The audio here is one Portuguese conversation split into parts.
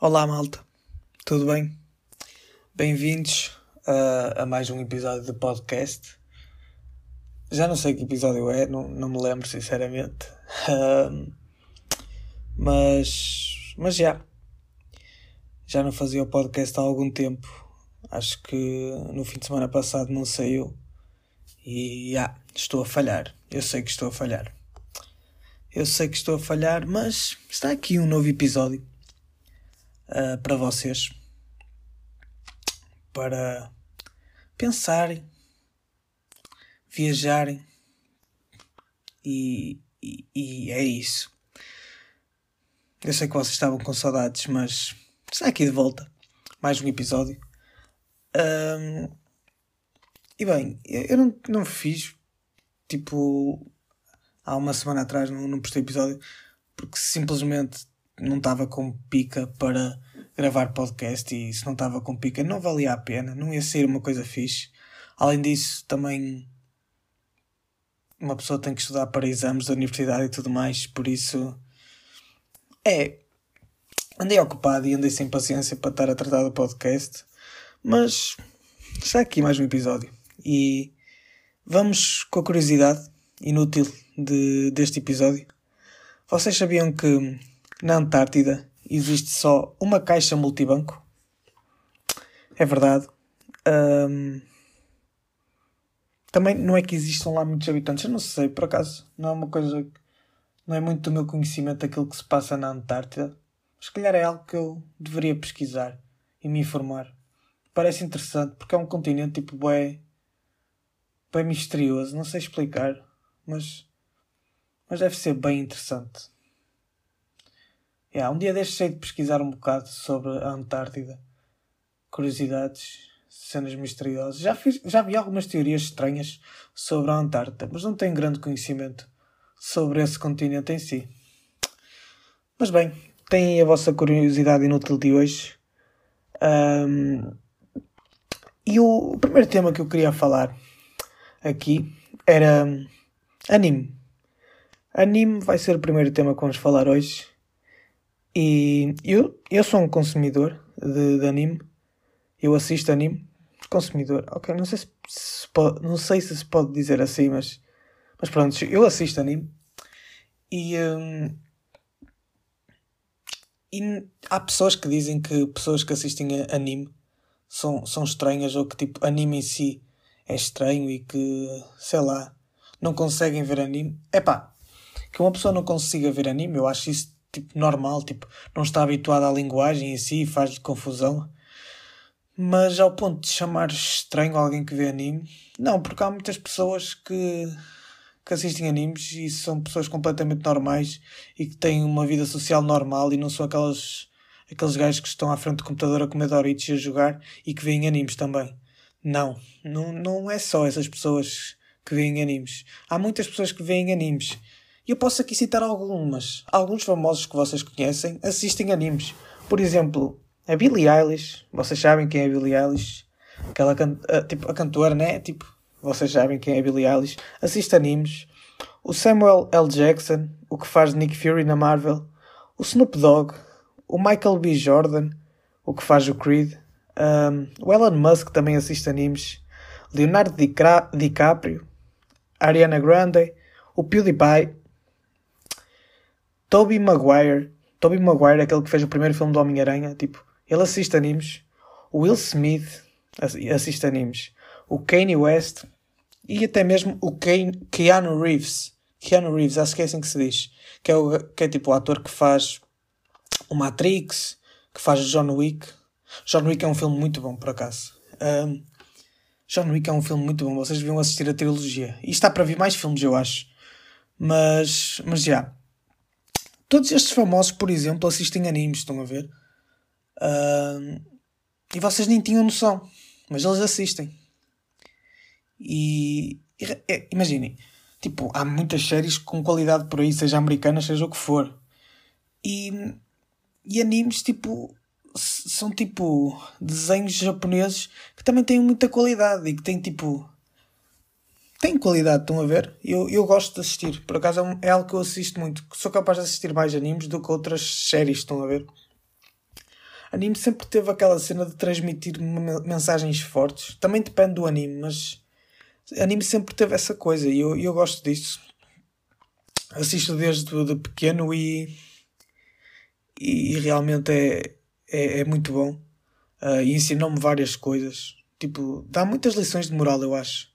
Olá, malta. Tudo bem? Bem-vindos a, a mais um episódio de podcast. Já não sei que episódio é, não, não me lembro sinceramente. mas, mas já. Já não fazia o podcast há algum tempo. Acho que no fim de semana passado não saiu. E já, estou a falhar. Eu sei que estou a falhar. Eu sei que estou a falhar, mas está aqui um novo episódio uh, para vocês. Para pensarem, viajarem. E, e, e, é isso. Eu sei que vocês estavam com saudades, mas está aqui de volta. Mais um episódio. Um, e bem, eu não, não fiz tipo há uma semana atrás, não, não postei episódio porque simplesmente não estava com pica para gravar podcast e se não estava com pica não valia a pena, não ia ser uma coisa fixe. Além disso, também uma pessoa tem que estudar para exames da universidade e tudo mais, por isso é. Andei ocupado e andei sem paciência para estar a tratar do podcast, mas está aqui mais um episódio e vamos com a curiosidade inútil de, deste episódio. Vocês sabiam que na Antártida existe só uma caixa multibanco? É verdade. Um, também não é que existam lá muitos habitantes, eu não sei, por acaso, não é uma coisa não é muito do meu conhecimento aquilo que se passa na Antártida. Se calhar é algo que eu deveria pesquisar e me informar. Parece interessante porque é um continente tipo bem, bem misterioso, não sei explicar, mas, mas deve ser bem interessante. Yeah, um dia deixei de pesquisar um bocado sobre a Antártida. Curiosidades, cenas misteriosas. Já, fiz, já vi algumas teorias estranhas sobre a Antártida, mas não tenho grande conhecimento sobre esse continente em si. Mas bem, tem a vossa curiosidade inútil de hoje. Um, e o, o, primeiro tema que eu queria falar aqui era anime. Anime vai ser o primeiro tema que vamos falar hoje. E eu, eu sou um consumidor de, de anime. Eu assisto anime. Consumidor. Ok, não sei se, se pode, não sei se se pode dizer assim, mas, mas pronto, eu assisto anime. E, um, e há pessoas que dizem que pessoas que assistem anime são, são estranhas ou que tipo anime em si é estranho e que, sei lá, não conseguem ver anime. É pá, que uma pessoa não consiga ver anime, eu acho isso tipo, normal, tipo, não está habituada à linguagem em si e faz-lhe confusão. Mas ao ponto de chamar estranho alguém que vê anime, não, porque há muitas pessoas que, que assistem animes e são pessoas completamente normais e que têm uma vida social normal e não são aquelas, aqueles gajos que estão à frente do computador a comer Doritos e a jogar e que veem animes também. Não, não, não é só essas pessoas que veem animes. Há muitas pessoas que veem animes e eu posso aqui citar algumas. Alguns famosos que vocês conhecem assistem animes. Por exemplo, a Billie Eilish. Vocês sabem quem é a Billie Eilish? Aquela can a, tipo, a cantora, né? Tipo, vocês sabem quem é a Billie Eilish. Assiste animes. O Samuel L. Jackson, o que faz Nick Fury na Marvel. O Snoop Dogg. O Michael B. Jordan, o que faz o Creed. Um, o Elon Musk também assiste animes. Leonardo DiCaprio. Ariana Grande. O PewDiePie. Tobey Maguire. Tobey Maguire, aquele que fez o primeiro filme do Homem-Aranha, tipo, ele assiste animes. O Will Smith assiste animes. O Kanye West e até mesmo o Kane, Keanu Reeves. Keanu Reeves, acho que é assim que se diz. Que é, o, que é tipo o ator que faz o Matrix, que faz John Wick. John Wick é um filme muito bom, por acaso. Um, John Wick é um filme muito bom. Vocês deviam assistir a trilogia. E está para vir mais filmes, eu acho. Mas, mas já. Todos estes famosos, por exemplo, assistem animes, estão a ver? Uh, e vocês nem tinham noção, mas eles assistem. E, e é, imaginem, tipo, há muitas séries com qualidade por aí, seja americanas, seja o que for. E, e animes, tipo, são tipo desenhos japoneses que também têm muita qualidade e que têm tipo tem qualidade, estão a ver? Eu, eu gosto de assistir, por acaso é, é algo que eu assisto muito. Sou capaz de assistir mais animes do que outras séries, estão a ver? Anime sempre teve aquela cena de transmitir mensagens fortes. Também depende do anime, mas anime sempre teve essa coisa e eu, eu gosto disso. Assisto desde de pequeno e, e realmente é, é, é muito bom. Uh, e ensinou-me várias coisas. Tipo, dá muitas lições de moral, eu acho.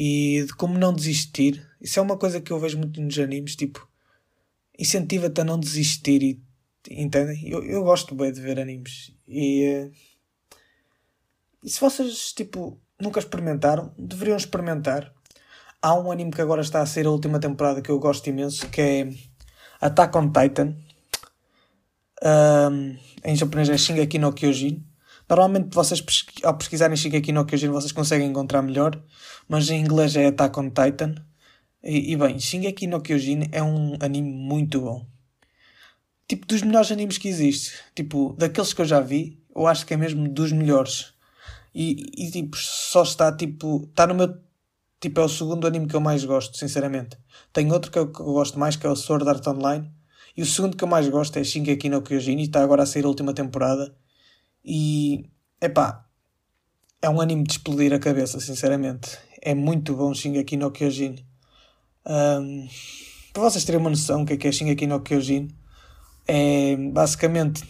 E de como não desistir. Isso é uma coisa que eu vejo muito nos animes. Tipo, incentiva-te a não desistir. E, entendem? Eu, eu gosto bem de ver animes. E, uh, e se vocês, tipo, nunca experimentaram, deveriam experimentar. Há um anime que agora está a ser a última temporada que eu gosto imenso, que é Attack on Titan. Um, em japonês é Shingeki no Kyojin. Normalmente vocês ao pesquisarem Shingeki no Kyojin vocês conseguem encontrar melhor, mas em inglês é Attack on Titan. E, e bem, Shingeki no Kyojin é um anime muito bom. Tipo, dos melhores animes que existe. Tipo, daqueles que eu já vi, eu acho que é mesmo dos melhores. E, e tipo, só está tipo. Está no meu. Tipo, é o segundo anime que eu mais gosto, sinceramente. Tem outro que eu, que eu gosto mais, que é o Sword Art Online. E o segundo que eu mais gosto é Shingeki no Kyojin. E está agora a sair a última temporada. E. Epá. É um anime de explodir a cabeça, sinceramente. É muito bom Shingeki no Kyojin. Um, para vocês terem uma noção do que é, que é Shingeki no Kyojin, é basicamente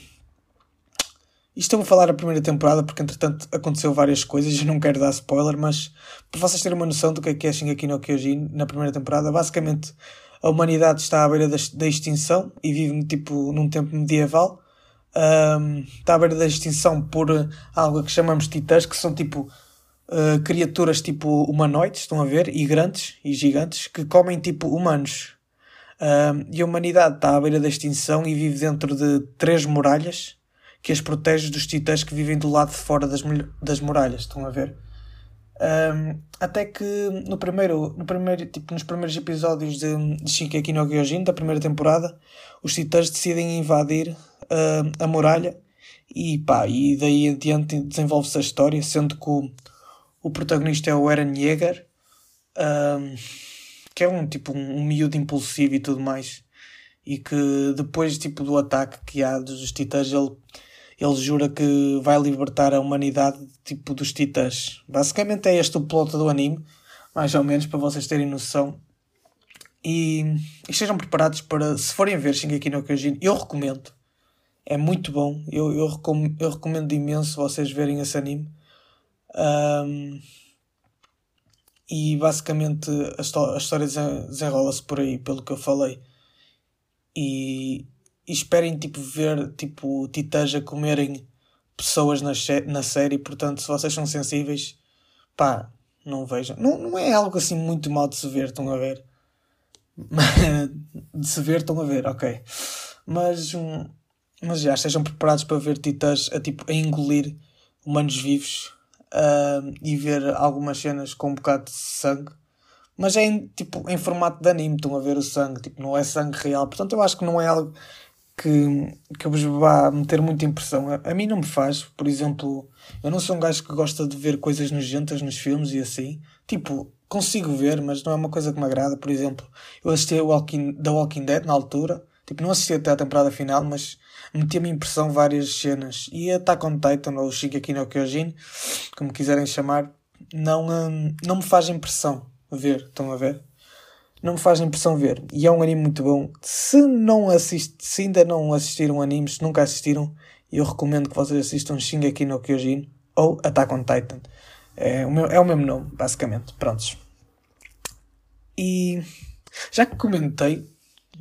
isto eu vou falar a primeira temporada porque entretanto aconteceu várias coisas e não quero dar spoiler, mas para vocês terem uma noção do que é que é Shingeki no Kyojin na primeira temporada, basicamente a humanidade está à beira da, extinção e vive tipo num tempo medieval. Um, está à beira da extinção por algo que chamamos titãs, que são tipo uh, criaturas tipo humanoides, estão a ver, e grandes e gigantes, que comem tipo humanos. Um, e a humanidade está à beira da extinção e vive dentro de três muralhas que as protege dos titãs que vivem do lado de fora das, das muralhas, estão a ver? Um, até que no primeiro, no primeiro, tipo, nos primeiros episódios de, de Shingeki no Kyojin, da primeira temporada, os titãs decidem invadir uh, a muralha e pá, e daí em diante desenvolve-se a história, sendo que o, o protagonista é o Eren Yeager, um, que é um tipo um, um miúdo impulsivo e tudo mais, e que depois tipo do ataque que há dos titãs ele ele jura que vai libertar a humanidade tipo dos titãs. Basicamente é este o plot do anime, mais ou menos, para vocês terem noção. E, estejam preparados para, se forem ver Shingeki no Kyojin, eu recomendo. É muito bom. Eu, eu, recom eu recomendo imenso vocês verem esse anime. Um, e basicamente a, a história desenrola-se por aí, pelo que eu falei. E, e esperem tipo ver tipo titãs a comerem pessoas na, na série, portanto, se vocês são sensíveis, pá, não vejam. Não, não é algo assim muito mal de se ver, estão a ver? de se ver, estão a ver, ok. Mas, hum, mas já, estejam preparados para ver titãs a, tipo, a engolir humanos vivos uh, e ver algumas cenas com um bocado de sangue. Mas é em, tipo, em formato de anime, estão a ver o sangue, tipo, não é sangue real. Portanto, eu acho que não é algo que, que vos vá meter muita impressão. A, a, mim não me faz, por exemplo, eu não sou um gajo que gosta de ver coisas nojentas nos filmes e assim. Tipo, consigo ver, mas não é uma coisa que me agrada. Por exemplo, eu assisti a Walking, The Walking Dead na altura, tipo, não assisti até a temporada final, mas metia-me impressão várias cenas. E Attack on Titan, ou Shingeki no Kyojin, como quiserem chamar, não, hum, não me faz impressão ver, estão a ver? Não me faz impressão ver. E é um anime muito bom. Se, não assist, se ainda não assistiram animes, se nunca assistiram, eu recomendo que vocês assistam Shingeki no Kyojin ou Attack on Titan. É o, meu, é o mesmo nome, basicamente. Prontos. E já que comentei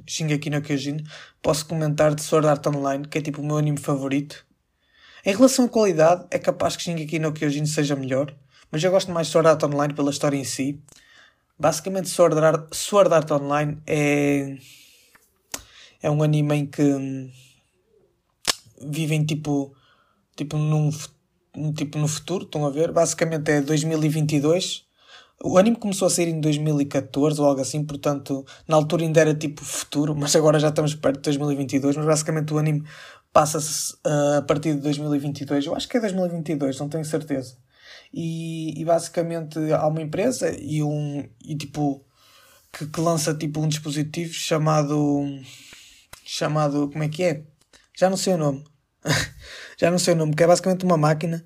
Shingeki no Kyojin, posso comentar de Sword Art Online, que é tipo o meu anime favorito. Em relação à qualidade, é capaz que Shingeki no Kyojin seja melhor, mas eu gosto mais de Sword Art Online pela história em si. Basicamente, Sword Art, Sword Art Online é, é um anime em que hum, vivem tipo, tipo, num, tipo no futuro, estão a ver? Basicamente é 2022. O anime começou a sair em 2014 ou algo assim, portanto, na altura ainda era tipo futuro, mas agora já estamos perto de 2022. Mas basicamente o anime passa-se uh, a partir de 2022. Eu acho que é 2022, não tenho certeza e, e basicamente há uma empresa e um e tipo que, que lança tipo um dispositivo chamado chamado como é que é? Já não sei o nome. Já não sei o nome, que é basicamente uma máquina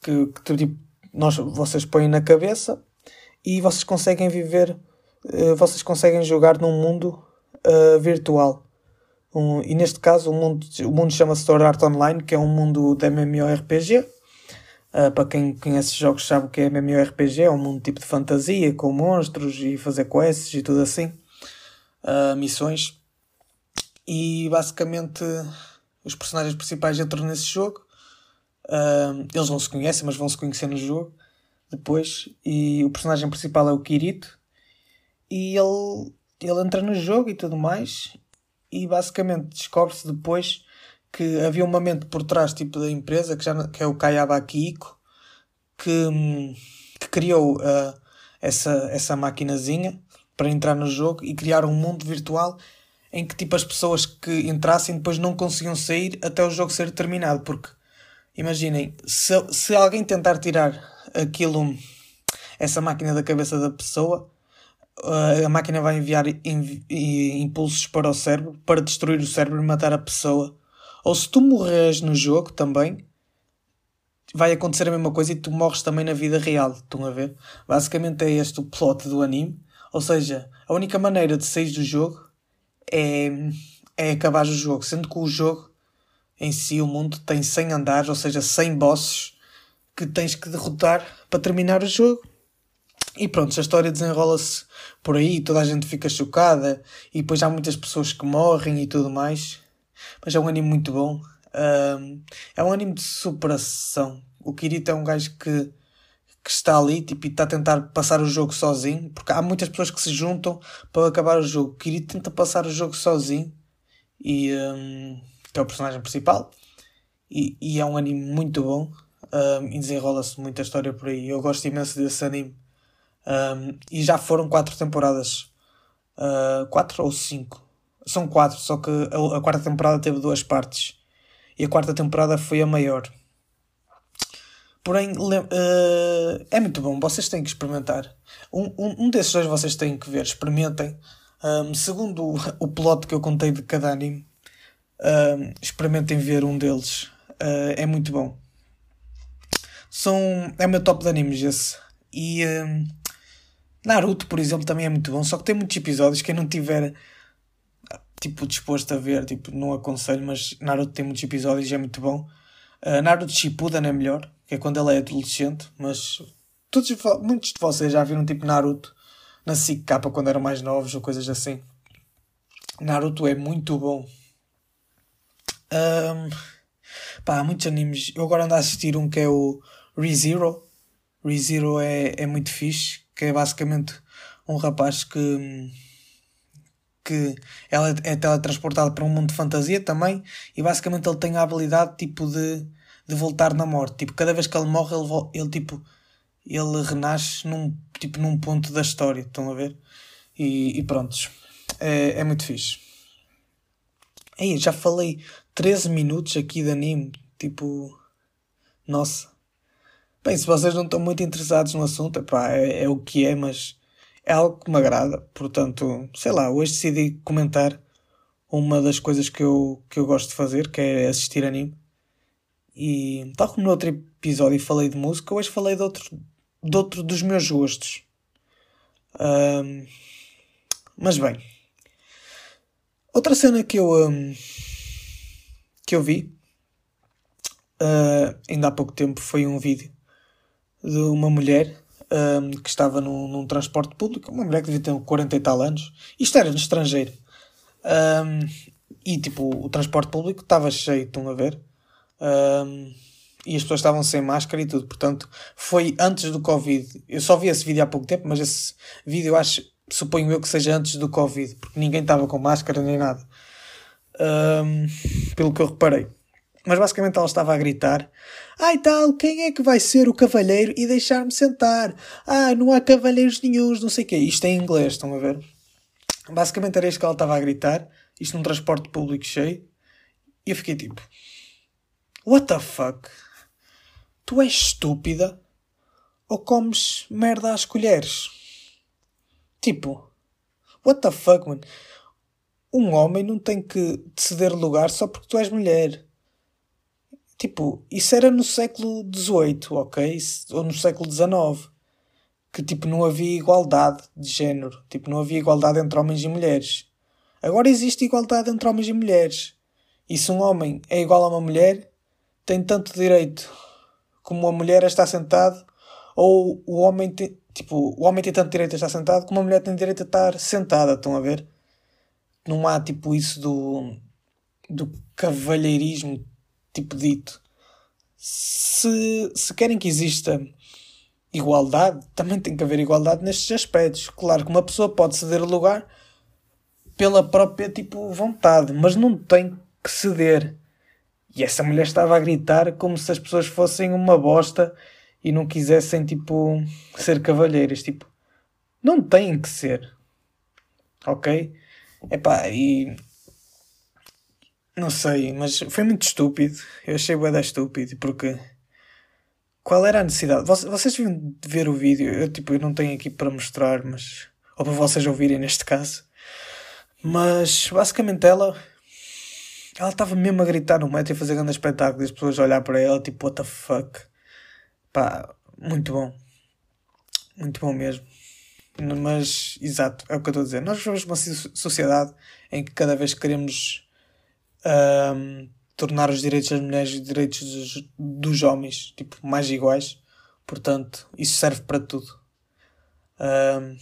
que, que tipo, nós, vocês põem na cabeça e vocês conseguem viver, uh, vocês conseguem jogar num mundo uh, virtual. Um, e neste caso o mundo, o mundo chama-se Sword Art Online, que é um mundo de MMORPG. Uh, para quem conhece jogos sabe o que é MMORPG, é um mundo tipo de fantasia, com monstros e fazer quests e tudo assim. Uh, missões. E basicamente os personagens principais entram nesse jogo. Uh, eles não se conhecem, mas vão se conhecer no jogo depois. E o personagem principal é o Kirito. E ele, ele entra no jogo e tudo mais. E basicamente descobre-se depois que havia uma mente por trás tipo da empresa que, já, que é o Kayaba Akihiko que, que criou uh, essa, essa maquinazinha para entrar no jogo e criar um mundo virtual em que tipo as pessoas que entrassem depois não conseguiam sair até o jogo ser terminado porque imaginem se, se alguém tentar tirar aquilo essa máquina da cabeça da pessoa a máquina vai enviar impulsos para o cérebro para destruir o cérebro e matar a pessoa ou se tu morres no jogo também, vai acontecer a mesma coisa e tu morres também na vida real. Estão a ver? Basicamente é este o plot do anime. Ou seja, a única maneira de sair do jogo é, é acabar o jogo. Sendo que o jogo em si, o mundo, tem 100 andares, ou seja, 100 bosses que tens que derrotar para terminar o jogo. E pronto, a história desenrola-se por aí, toda a gente fica chocada e depois há muitas pessoas que morrem e tudo mais. Mas é um anime muito bom. Um, é um anime de superação. O Kirito é um gajo que, que está ali tipo, e está a tentar passar o jogo sozinho. Porque há muitas pessoas que se juntam para acabar o jogo. O Kirito tenta passar o jogo sozinho. E, um, que é o personagem principal. E, e é um anime muito bom. Um, e desenrola-se muita história por aí. Eu gosto imenso desse anime. Um, e já foram quatro temporadas. Uh, quatro ou cinco são quatro, só que a, a quarta temporada teve duas partes. E a quarta temporada foi a maior. Porém, uh, é muito bom, vocês têm que experimentar. Um, um, um desses dois vocês têm que ver, experimentem. Um, segundo o, o plot que eu contei de cada anime, um, experimentem ver um deles. Uh, é muito bom. São, é o meu top de animes esse. E um, Naruto, por exemplo, também é muito bom, só que tem muitos episódios. Quem não tiver tipo, disposto a ver, tipo, não aconselho, mas Naruto tem muitos episódios e é muito bom. Uh, Naruto Shippuden é melhor, que é quando ele é adolescente, mas todos, muitos de vocês já viram tipo Naruto na SIC quando eram mais novos ou coisas assim. Naruto é muito bom. Um, pá, há muitos animes. Eu agora ando a assistir um que é o ReZero. ReZero é, é muito fixe, que é basicamente um rapaz que que ela é teletransportada para um mundo de fantasia também e basicamente ele tem a habilidade tipo de, de voltar na morte. Tipo cada vez que ele morre ele, ele tipo ele renasce num tipo num ponto da história estão a ver? E, e prontos. É, é muito fixe. Ei, já falei 13 minutos aqui de anime tipo nossa. Bem se vocês não estão muito interessados no assunto epá, é, é o que é mas é algo que me agrada. Portanto, sei lá, hoje decidi comentar uma das coisas que eu, que eu gosto de fazer, que é assistir anime. E tal como no outro episódio falei de música, hoje falei de outro, de outro dos meus gostos. Um, mas bem, outra cena que eu, um, que eu vi uh, ainda há pouco tempo foi um vídeo de uma mulher um, que estava num, num, transporte público, uma mulher que devia ter 40 e tal anos, isto era no estrangeiro. Um, e tipo, o transporte público estava cheio, estão a ver? Um, e as pessoas estavam sem máscara e tudo, portanto, foi antes do Covid. Eu só vi esse vídeo há pouco tempo, mas esse vídeo eu acho, suponho eu que seja antes do Covid, porque ninguém estava com máscara nem nada. pelo que eu reparei. Mas basicamente ela estava a gritar: Ai tal, quem é que vai ser o cavalheiro e deixar-me sentar? Ah, não há cavalheiros nenhums, não sei o quê. Isto é em inglês, estão a ver? Basicamente era isto que ela estava a gritar, isto num transporte público cheio. E eu fiquei tipo: What the fuck? Tu és estúpida? Ou comes merda às colheres? Tipo, what the fuck, man? Um homem não tem que ceder lugar só porque tu és mulher Tipo, isso era no século XVIII, ok? Ou no século XIX. Que, tipo, não havia igualdade de género. Tipo, não havia igualdade entre homens e mulheres. Agora existe igualdade entre homens e mulheres. E se um homem é igual a uma mulher, tem tanto direito como a mulher a estar sentado, ou o homem tem, tipo, o homem tem tanto direito a estar sentado como a mulher tem direito a estar sentada, estão a ver? Não há tipo isso do, do cavalheirismo tipo dito. Se, se querem que exista igualdade, também tem que haver igualdade nestes aspectos. Claro que uma pessoa pode ceder lugar pela própria tipo vontade, mas não tem que ceder. E essa mulher estava a gritar como se as pessoas fossem uma bosta e não quisessem tipo ser cavalheiras, tipo, não têm que ser. OK? Epá, e não sei, mas foi muito estúpido. Eu achei bué estúpido porque qual era a necessidade? Vocês deviam ver o vídeo. Eu, tipo, eu não tenho aqui para mostrar, mas. Ou para vocês ouvirem neste caso. Mas basicamente ela. Ela estava mesmo a gritar no metro e fazer grande espetáculo e as pessoas a olhar para ela tipo, what the fuck. Pá, muito bom. Muito bom mesmo. Mas, exato, é o que eu estou a dizer. Nós vivemos uma sociedade em que cada vez queremos um, tornar os direitos das mulheres e os direitos dos, dos, homens tipo, mais iguais. Portanto, isso serve para tudo. Um,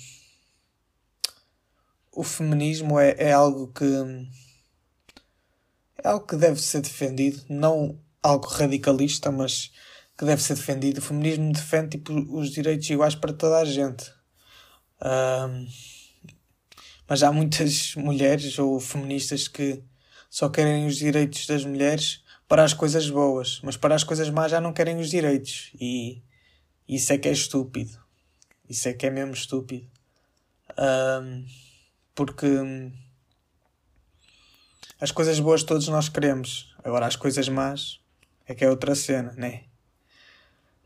o feminismo é, é algo que é algo que deve ser defendido, não algo radicalista, mas que deve ser defendido. O feminismo defende tipo, os direitos iguais para toda a gente. Um, mas há muitas mulheres ou feministas que só querem os direitos das mulheres para as coisas boas, mas para as coisas más já não querem os direitos. E isso é que é estúpido. Isso é que é mesmo estúpido. Um, porque as coisas boas todos nós queremos. Agora as coisas más é que é outra cena, né?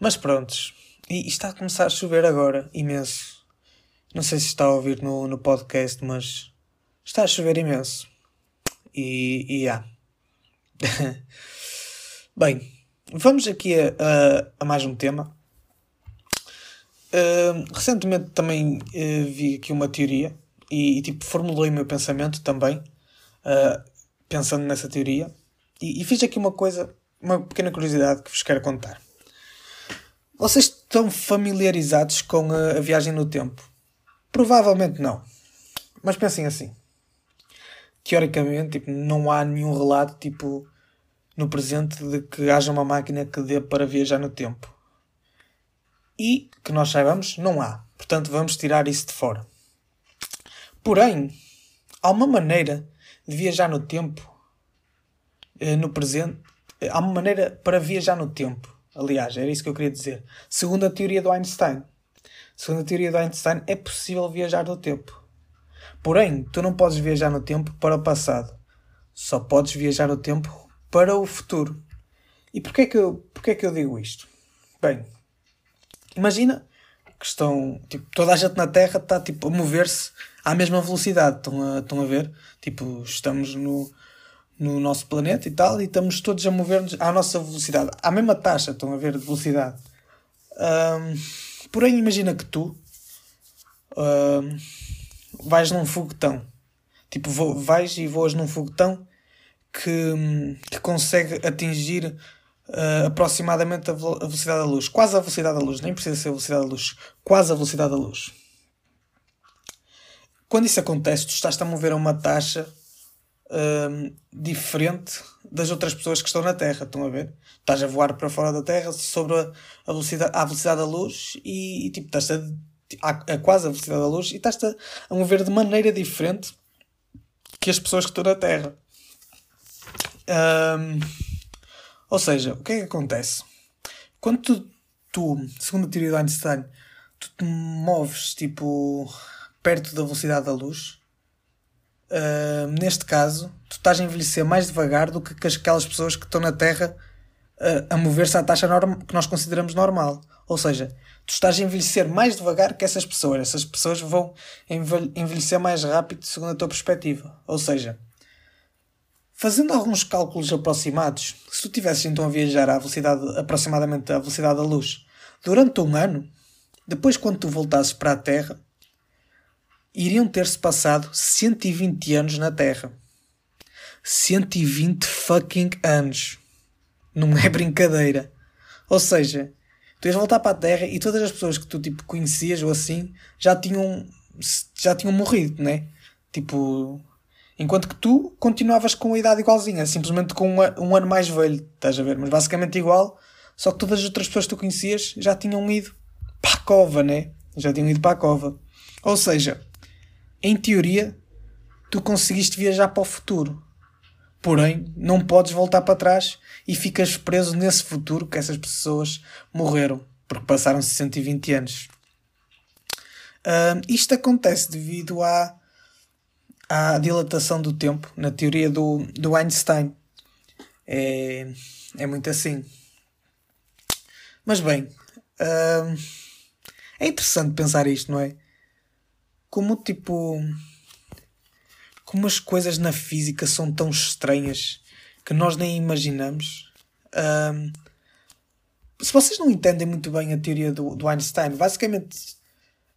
Mas prontos. E está a começar a chover agora, imenso. Não sei se está a ouvir no, no podcast, mas está a chover imenso. E, há. Bem, vamos aqui a, a, a, mais um tema. Uh, recentemente também uh, vi aqui uma teoria e, e, tipo formulei o meu pensamento também, uh, pensando nessa teoria. E, e, fiz aqui uma coisa, uma pequena curiosidade que vos quero contar. Vocês estão familiarizados com a, a viagem no tempo? Provavelmente não. Mas pensem assim teoricamente, tipo, não há nenhum relato, tipo, no presente de que haja uma máquina que dê para viajar no tempo. E, que nós saibamos, não há. Portanto, vamos tirar isso de fora. Porém, há uma maneira de viajar no tempo, eh, no presente, eh, há uma maneira para viajar no tempo. Aliás, era isso que eu queria dizer. Segundo a teoria do Einstein. Segundo a teoria do Einstein, é possível viajar no tempo. Porém, tu não podes viajar no tempo para o passado. Só podes viajar no tempo para o futuro. E porquê que eu, porquê que eu digo isto? Bem, imagina que estão, tipo, toda a gente na Terra está tipo, a mover-se à mesma velocidade. Estão a, estão a ver? Tipo, estamos no, no nosso planeta e tal, e estamos todos a mover-nos à nossa velocidade, à mesma taxa, estão a ver, de velocidade. Um, porém, imagina que tu um, vais num foguetão. Tipo, vo, vais e voas num foguetão que, que consegue atingir uh, aproximadamente a, a, velocidade da luz. Quase a velocidade da luz, nem precisa ser a velocidade da luz. Quase a velocidade da luz. Quando isso acontece, tu estás a mover a uma taxa uh, diferente das outras pessoas que estão na Terra. Estão a ver? Estás a voar para fora da Terra sobre a, a velocidade, a velocidade da luz e, e tipo, estás a a, a quase a velocidade da luz e estás-te a, a mover de maneira diferente que as pessoas que estão na Terra. Um, ou seja, o que é que acontece? Quando tu, tu, segundo a teoria de Einstein, tu te moves tipo perto da velocidade da luz, uh, neste caso, tu estás a envelhecer mais devagar do que aquelas pessoas que estão na Terra uh, a mover-se à taxa que nós consideramos normal. Ou seja, tu estás a envelhecer mais devagar que essas pessoas. Essas pessoas vão envelhecer mais rápido segundo a tua perspectiva. Ou seja, Fazendo alguns cálculos aproximados, se tu tivesses então a viajar à velocidade, aproximadamente à velocidade da luz, durante um ano, depois quando tu voltasses para a Terra, iriam ter-se passado 120 anos na Terra. 120 fucking anos. Não é brincadeira. Ou seja, tu ias voltar para a Terra e todas as pessoas que tu tipo, conhecias ou assim já tinham, já tinham morrido, né? Tipo, enquanto que tu continuavas com a idade igualzinha, simplesmente com um, um ano mais velho, estás a ver? Mas basicamente igual, só que todas as outras pessoas que tu conhecias já tinham ido para a cova, né? Já tinham ido para a cova. Ou seja, em teoria, tu conseguiste viajar para o futuro. Porém, não podes voltar para trás e ficas preso nesse futuro que essas pessoas morreram, porque passaram 120 anos. Uh, isto acontece devido à, à dilatação do tempo, na teoria do, do Einstein. É, é muito assim. Mas bem, uh, é interessante pensar isto, não é? Como tipo como as coisas na física são tão estranhas que nós nem imaginamos. Um, se vocês não entendem muito bem a teoria do, do Einstein, basicamente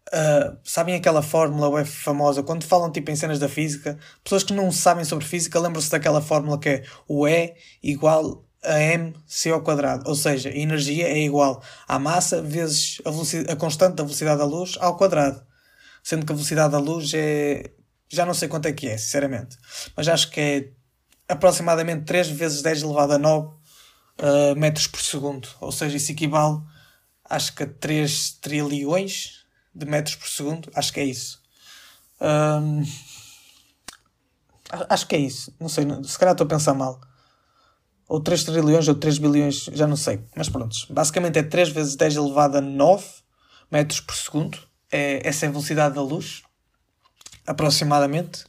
uh, sabem aquela fórmula web famosa? Quando falam tipo em cenas da física, pessoas que não sabem sobre física lembram-se daquela fórmula que é o E igual a mc ao quadrado, ou seja, a energia é igual à massa vezes a, a constante da velocidade da luz ao quadrado, sendo que a velocidade da luz é já não sei quanto é que é, sinceramente. Mas acho que é aproximadamente 3 vezes 10 elevado a 9 uh, eh, metros por segundo. Ou seja, isso equivale, acho que a 3 trilhões de metros por segundo. Acho que é isso. Um, acho que é isso. Não sei, se calhar estou a pensar mal. Ou 3 trilhões ou 3 bilhões, já não sei. Mas pronto. Basicamente é 3 vezes 10 elevado a 9 metros por segundo. É, essa é a velocidade da luz aproximadamente.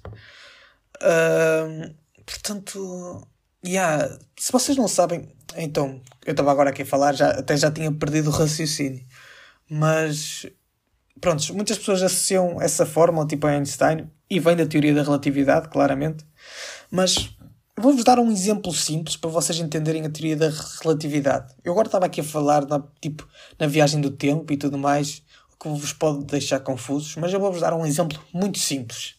Uh, portanto, yeah, se vocês não sabem, então, eu estava agora aqui a falar, já, até já tinha perdido o raciocínio, mas pronto, muitas pessoas associam essa fórmula tipo a Einstein e vem da teoria da relatividade, claramente, mas vou-vos dar um exemplo simples para vocês entenderem a teoria da relatividade. Eu agora estava aqui a falar na, tipo, na viagem do tempo e tudo mais, que vos pode deixar confusos, mas eu vou-vos dar um exemplo muito simples.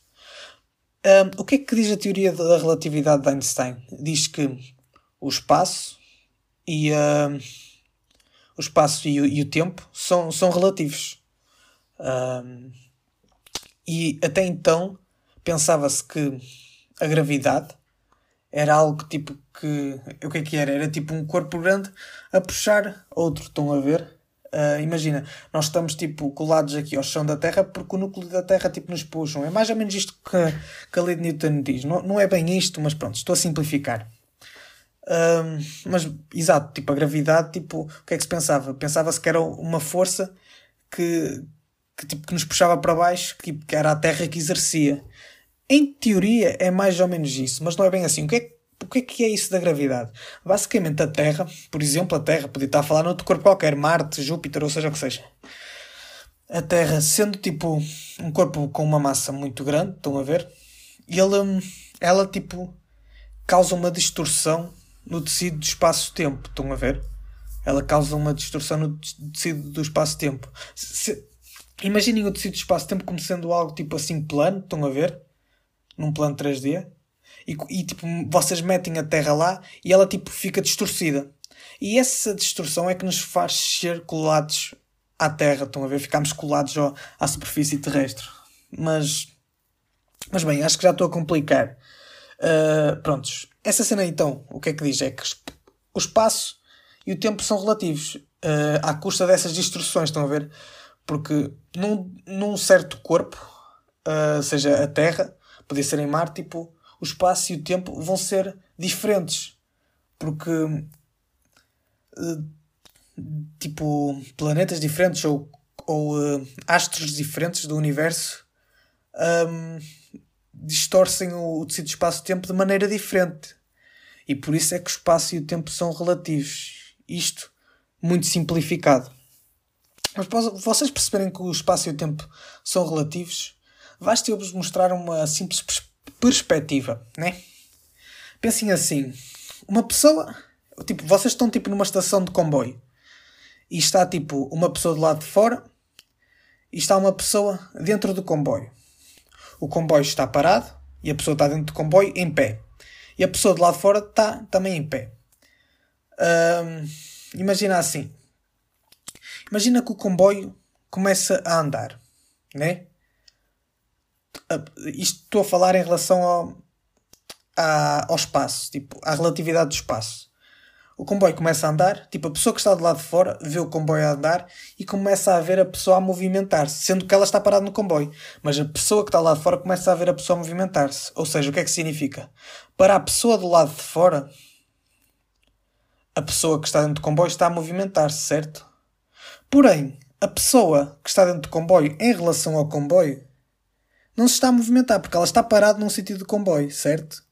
Um, o que é que diz a teoria da relatividade de Einstein? Diz que o espaço e, uh, o, espaço e, o, e o tempo são, são relativos. Um, e até então pensava-se que a gravidade era algo tipo que. O que é que era? Era tipo um corpo grande a puxar outro. Estão a ver? Uh, imagina, nós estamos tipo colados aqui ao chão da Terra porque o núcleo da Terra tipo nos puxam. É mais ou menos isto que, que a lei de Newton diz. Não, não é bem isto, mas pronto, estou a simplificar. Uh, mas, exato, tipo, a gravidade, tipo, o que é que se pensava? Pensava-se que era uma força que, que, tipo, que nos puxava para baixo, que, que era a Terra que exercia. Em teoria é mais ou menos isso, mas não é bem assim. O que é que o que é que é isso da gravidade? Basicamente, a Terra, por exemplo, a Terra, podia estar a falar noutro corpo qualquer, Marte, Júpiter, ou seja o que seja. A Terra, sendo tipo um corpo com uma massa muito grande, estão a ver? E ela, ela tipo, causa uma distorção no tecido do espaço-tempo, estão a ver? Ela causa uma distorção no tecido do espaço-tempo. Imaginem o tecido do espaço-tempo como sendo algo tipo assim plano, estão a ver? Num plano 3D e, e tipo, vocês metem a Terra lá e ela tipo fica distorcida. E essa distorção é que nos faz ser colados à Terra, estão a ver? Ficamos colados ó, à superfície terrestre. Mas, mas bem, acho que já estou a complicar. Uh, prontos. Essa cena então, o que é que diz? É que o espaço e o tempo são relativos uh, à custa dessas distorções, estão a ver? Porque num, num certo corpo, uh, seja a Terra, podia ser em mar, tipo, o espaço e o tempo vão ser diferentes. Porque, uh, tipo, planetas diferentes ou, ou uh, astros diferentes do universo um, distorcem o, o tecido espaço-tempo de maneira diferente. E por isso é que o espaço e o tempo são relativos. Isto muito simplificado. Mas para vocês perceberem que o espaço e o tempo são relativos, basta eu vos mostrar uma simples perspectiva perspectiva, né? Pensem assim: uma pessoa, tipo, vocês estão tipo numa estação de comboio e está tipo uma pessoa do lado de fora e está uma pessoa dentro do comboio. O comboio está parado e a pessoa está dentro do comboio em pé. E a pessoa do lado de fora está também em pé. imagina assim. Imagina que o comboio começa a andar, né? Isto estou a falar em relação ao, ao espaço, tipo, à relatividade do espaço. O comboio começa a andar, tipo, a pessoa que está do lado de fora vê o comboio a andar e começa a ver a pessoa a movimentar-se, sendo que ela está parada no comboio. Mas a pessoa que está lá de fora começa a ver a pessoa a movimentar-se. Ou seja, o que é que significa? Para a pessoa do lado de fora, a pessoa que está dentro do comboio está a movimentar-se, certo? Porém, a pessoa que está dentro do comboio em relação ao comboio não se está a movimentar porque ela está parada num sentido do comboio, certo?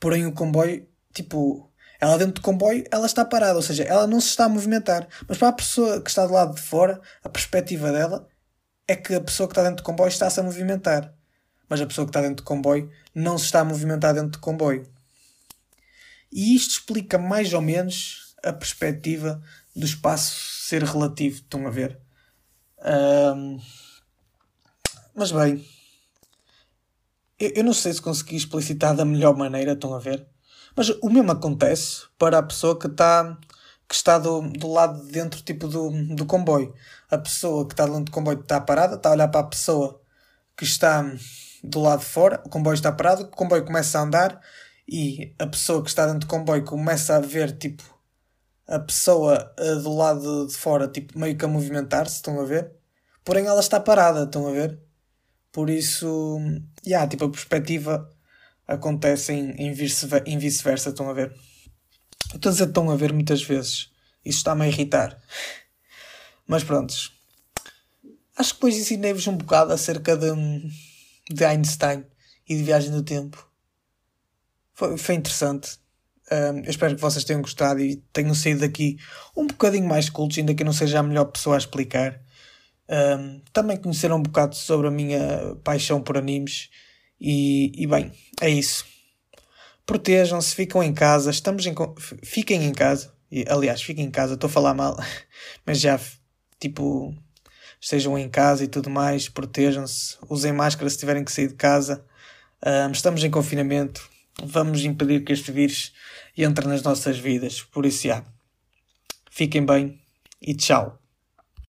Porém, o comboio, tipo, ela dentro do comboio, ela está parada, ou seja, ela não se está a movimentar. Mas para a pessoa que está do lado de fora, a perspectiva dela é que a pessoa que está dentro do comboio está-se a movimentar. Mas a pessoa que está dentro do comboio não se está a movimentar dentro do comboio. E isto explica mais ou menos a perspectiva do espaço ser relativo. Estão a ver? Um, mas bem, eu, eu não sei se consegui explicitar da melhor maneira. Estão a ver? Mas o mesmo acontece para a pessoa que está que está do, do lado de dentro tipo do, do comboio. A pessoa que está dentro do comboio está parada, está a olhar para a pessoa que está do lado de fora, o comboio está parado, o comboio começa a andar e a pessoa que está dentro do comboio começa a ver tipo a pessoa uh, do lado de fora tipo meio que a movimentar-se, estão a ver? Porém ela está parada, estão a ver? Por isso, yeah, tipo a perspectiva acontece em, em vice-versa, estão a ver? Estou a dizer estão a ver muitas vezes. Isso está-me a irritar. Mas prontos. Acho que depois ensinei-vos um bocado acerca de, de Einstein e de viagem no tempo. Foi, foi interessante. Um, eu espero que vocês tenham gostado e tenham saído daqui um bocadinho mais cultos, ainda que eu não seja a melhor pessoa a explicar. Um, também conheceram um bocado sobre a minha paixão por animes e, e bem, é isso. Protejam-se, ficam em casa, estamos em, fiquem em casa. E, aliás, fiquem em casa, estou a falar mal, mas já, tipo, estejam em casa e tudo mais, protejam-se, usem máscara se tiverem que sair de casa. Um, estamos em confinamento, vamos impedir que este vírus entre nas nossas vidas. Por isso, já, fiquem bem e tchau.